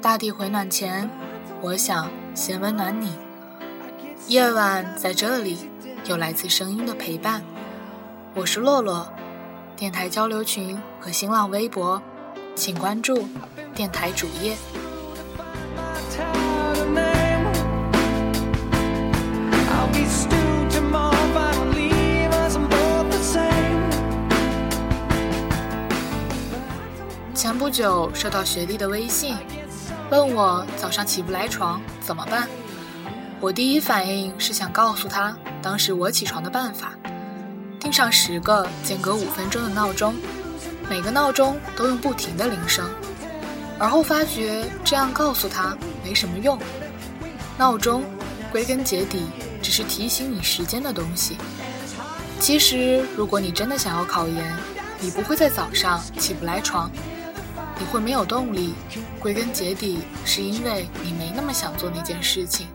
大地回暖前我想先温暖你。夜晚在这里有来自声音的陪伴。我是洛洛电台交流群和新浪微博请关注电台主页。前不久收到学弟的微信，问我早上起不来床怎么办。我第一反应是想告诉他当时我起床的办法，定上十个间隔五分钟的闹钟，每个闹钟都用不停的铃声。而后发觉这样告诉他没什么用，闹钟归根结底只是提醒你时间的东西。其实，如果你真的想要考研，你不会在早上起不来床，你会没有动力，归根结底是因为你没那么想做那件事情。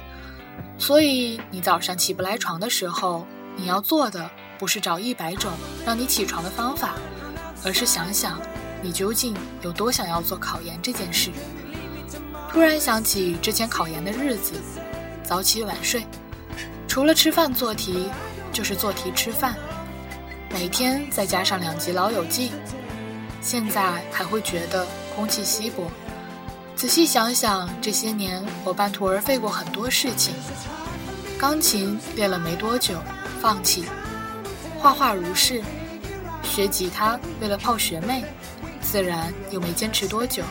所以，你早上起不来床的时候，你要做的不是找一百种让你起床的方法，而是想想你究竟有多想要做考研这件事。突然想起之前考研的日子，早起晚睡，除了吃饭做题，就是做题吃饭，每天再加上两集《老友记》，现在还会觉得空气稀薄。仔细想想，这些年我半途而废过很多事情。钢琴练了没多久，放弃；画画如是，学吉他为了泡学妹，自然又没坚持多久。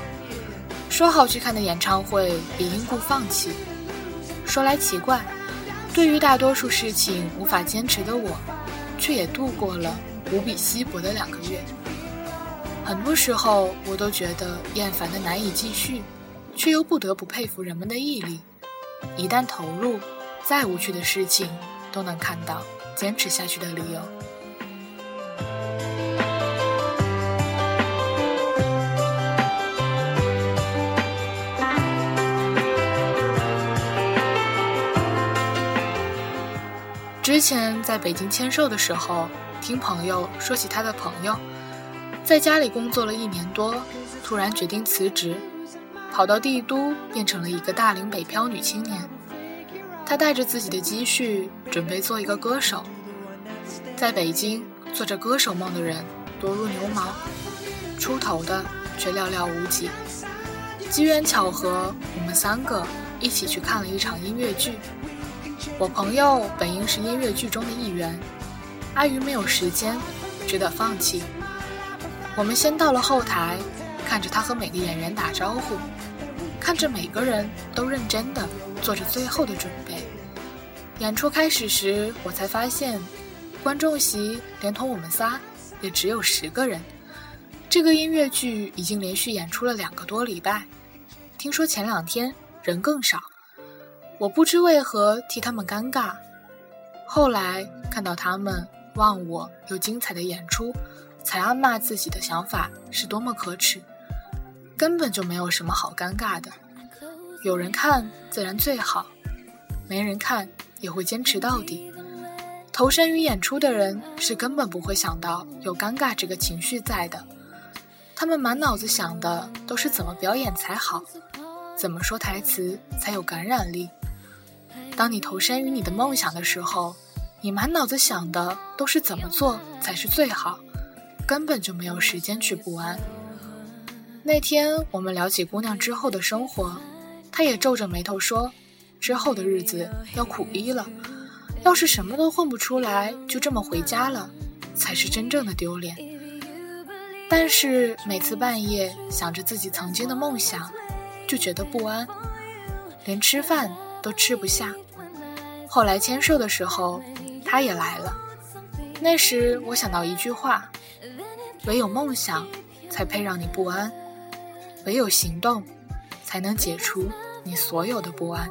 说好去看的演唱会也因故放弃。说来奇怪，对于大多数事情无法坚持的我，却也度过了无比稀薄的两个月。很多时候，我都觉得厌烦的难以继续，却又不得不佩服人们的毅力。一旦投入，再无趣的事情都能看到坚持下去的理由。之前在北京签售的时候，听朋友说起他的朋友，在家里工作了一年多，突然决定辞职，跑到帝都，变成了一个大龄北漂女青年。她带着自己的积蓄，准备做一个歌手。在北京，做着歌手梦的人多如牛毛，出头的却寥寥无几。机缘巧合，我们三个一起去看了一场音乐剧。我朋友本应是音乐剧中的一员，碍于没有时间，只得放弃。我们先到了后台，看着他和每个演员打招呼，看着每个人都认真的做着最后的准备。演出开始时，我才发现，观众席连同我们仨，也只有十个人。这个音乐剧已经连续演出了两个多礼拜，听说前两天人更少。我不知为何替他们尴尬，后来看到他们忘我又精彩的演出，才暗骂自己的想法是多么可耻，根本就没有什么好尴尬的。有人看自然最好，没人看也会坚持到底。投身于演出的人是根本不会想到有尴尬这个情绪在的，他们满脑子想的都是怎么表演才好，怎么说台词才有感染力。当你投身于你的梦想的时候，你满脑子想的都是怎么做才是最好，根本就没有时间去不安。那天我们聊起姑娘之后的生活，她也皱着眉头说：“之后的日子要苦逼了，要是什么都混不出来，就这么回家了，才是真正的丢脸。”但是每次半夜想着自己曾经的梦想，就觉得不安，连吃饭都吃不下。后来签售的时候，他也来了。那时我想到一句话：唯有梦想，才配让你不安；唯有行动，才能解除你所有的不安。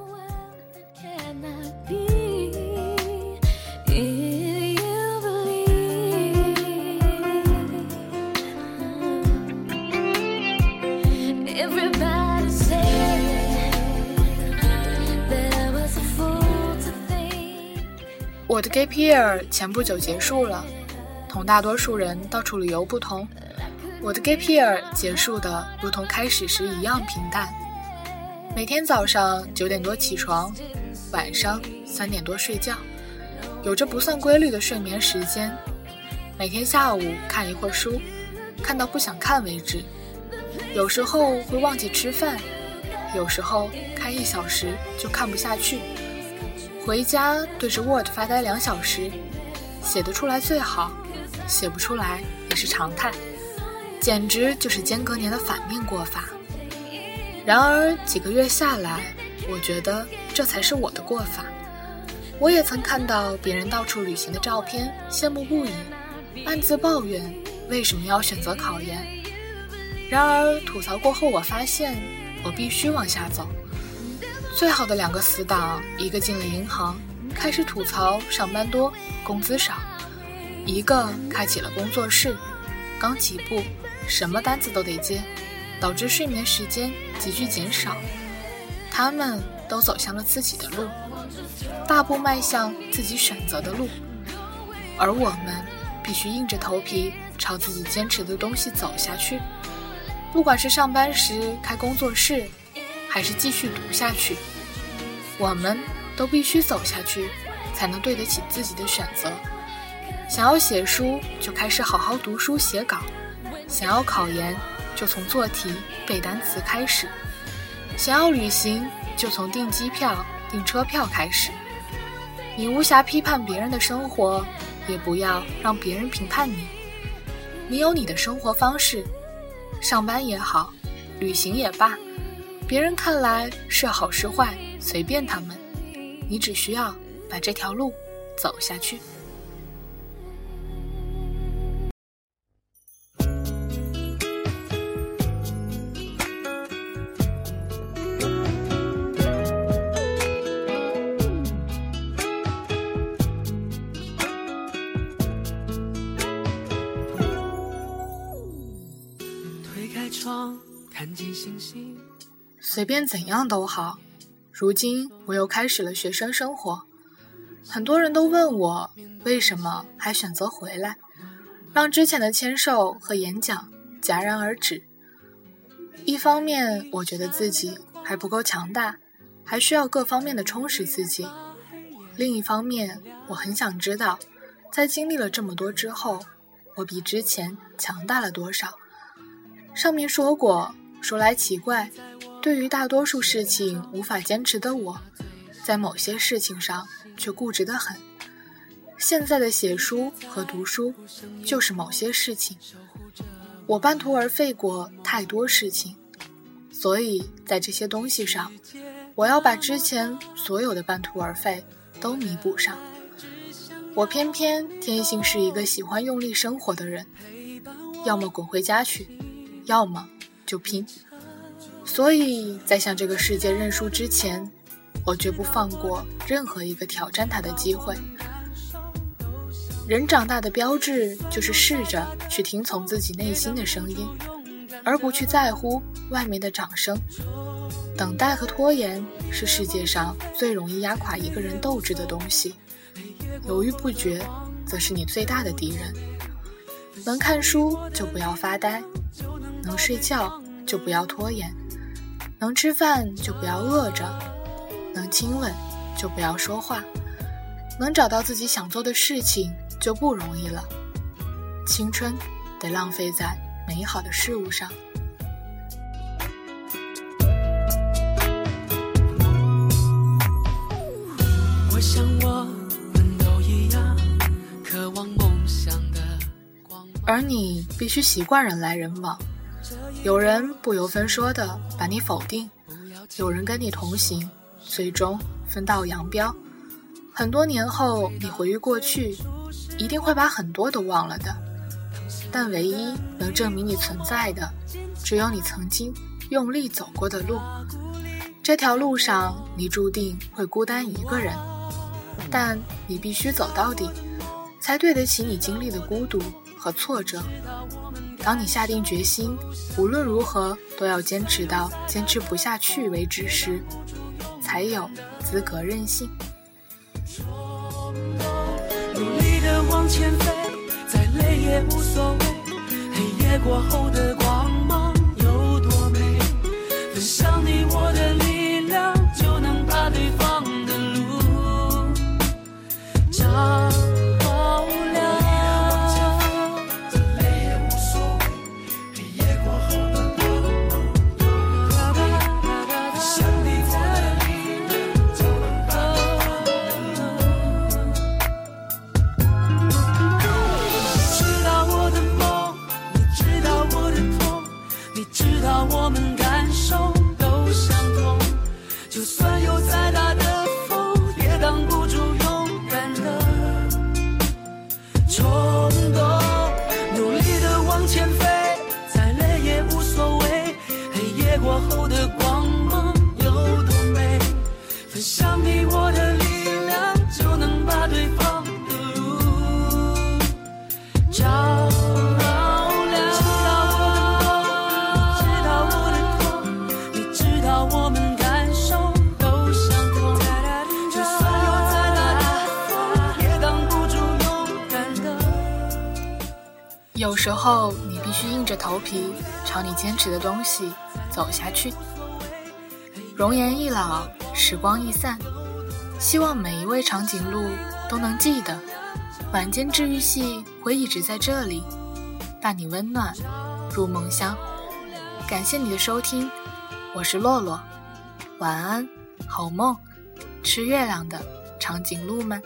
我的 gap year 前不久结束了，同大多数人到处旅游不同，我的 gap year 结束的如同开始时一样平淡。每天早上九点多起床，晚上三点多睡觉，有着不算规律的睡眠时间。每天下午看一会儿书，看到不想看为止。有时候会忘记吃饭，有时候看一小时就看不下去。回家对着 Word 发呆两小时，写得出来最好，写不出来也是常态，简直就是间隔年的反面过法。然而几个月下来，我觉得这才是我的过法。我也曾看到别人到处旅行的照片，羡慕不已，暗自抱怨为什么要选择考研。然而吐槽过后，我发现我必须往下走。最好的两个死党，一个进了银行，开始吐槽上班多、工资少；一个开启了工作室，刚起步，什么单子都得接，导致睡眠时间急剧减少。他们都走向了自己的路，大步迈向自己选择的路，而我们必须硬着头皮朝自己坚持的东西走下去。不管是上班时开工作室。还是继续读下去，我们都必须走下去，才能对得起自己的选择。想要写书，就开始好好读书写稿；想要考研，就从做题背单词开始；想要旅行，就从订机票、订车票开始。你无暇批判别人的生活，也不要让别人评判你。你有你的生活方式，上班也好，旅行也罢。别人看来是好是坏，随便他们。你只需要把这条路走下去。随便怎样都好。如今我又开始了学生生活，很多人都问我为什么还选择回来，让之前的签售和演讲戛然而止。一方面，我觉得自己还不够强大，还需要各方面的充实自己；另一方面，我很想知道，在经历了这么多之后，我比之前强大了多少。上面说过，说来奇怪。对于大多数事情无法坚持的我，在某些事情上却固执得很。现在的写书和读书，就是某些事情。我半途而废过太多事情，所以在这些东西上，我要把之前所有的半途而废都弥补上。我偏偏天性是一个喜欢用力生活的人，要么滚回家去，要么就拼。所以在向这个世界认输之前，我绝不放过任何一个挑战它的机会。人长大的标志就是试着去听从自己内心的声音，而不去在乎外面的掌声。等待和拖延是世界上最容易压垮一个人斗志的东西，犹豫不决则是你最大的敌人。能看书就不要发呆，能睡觉就不要拖延。能吃饭就不要饿着，能亲吻就不要说话，能找到自己想做的事情就不容易了。青春得浪费在美好的事物上。我想我们都一样，渴望梦想的光芒。而你必须习惯人来人往。有人不由分说的把你否定，有人跟你同行，最终分道扬镳。很多年后，你回忆过去，一定会把很多都忘了的。但唯一能证明你存在的，只有你曾经用力走过的路。这条路上，你注定会孤单一个人，但你必须走到底，才对得起你经历的孤独和挫折。当你下定决心，无论如何都要坚持到坚持不下去为止时，才有资格任性。努力的往前飞，再累也无所谓。黑夜过后的光芒有多美？分享你我的。时候，你必须硬着头皮朝你坚持的东西走下去。容颜易老，时光易散，希望每一位长颈鹿都能记得。晚间治愈系会一直在这里，伴你温暖入梦乡。感谢你的收听，我是洛洛。晚安，好梦，吃月亮的长颈鹿们。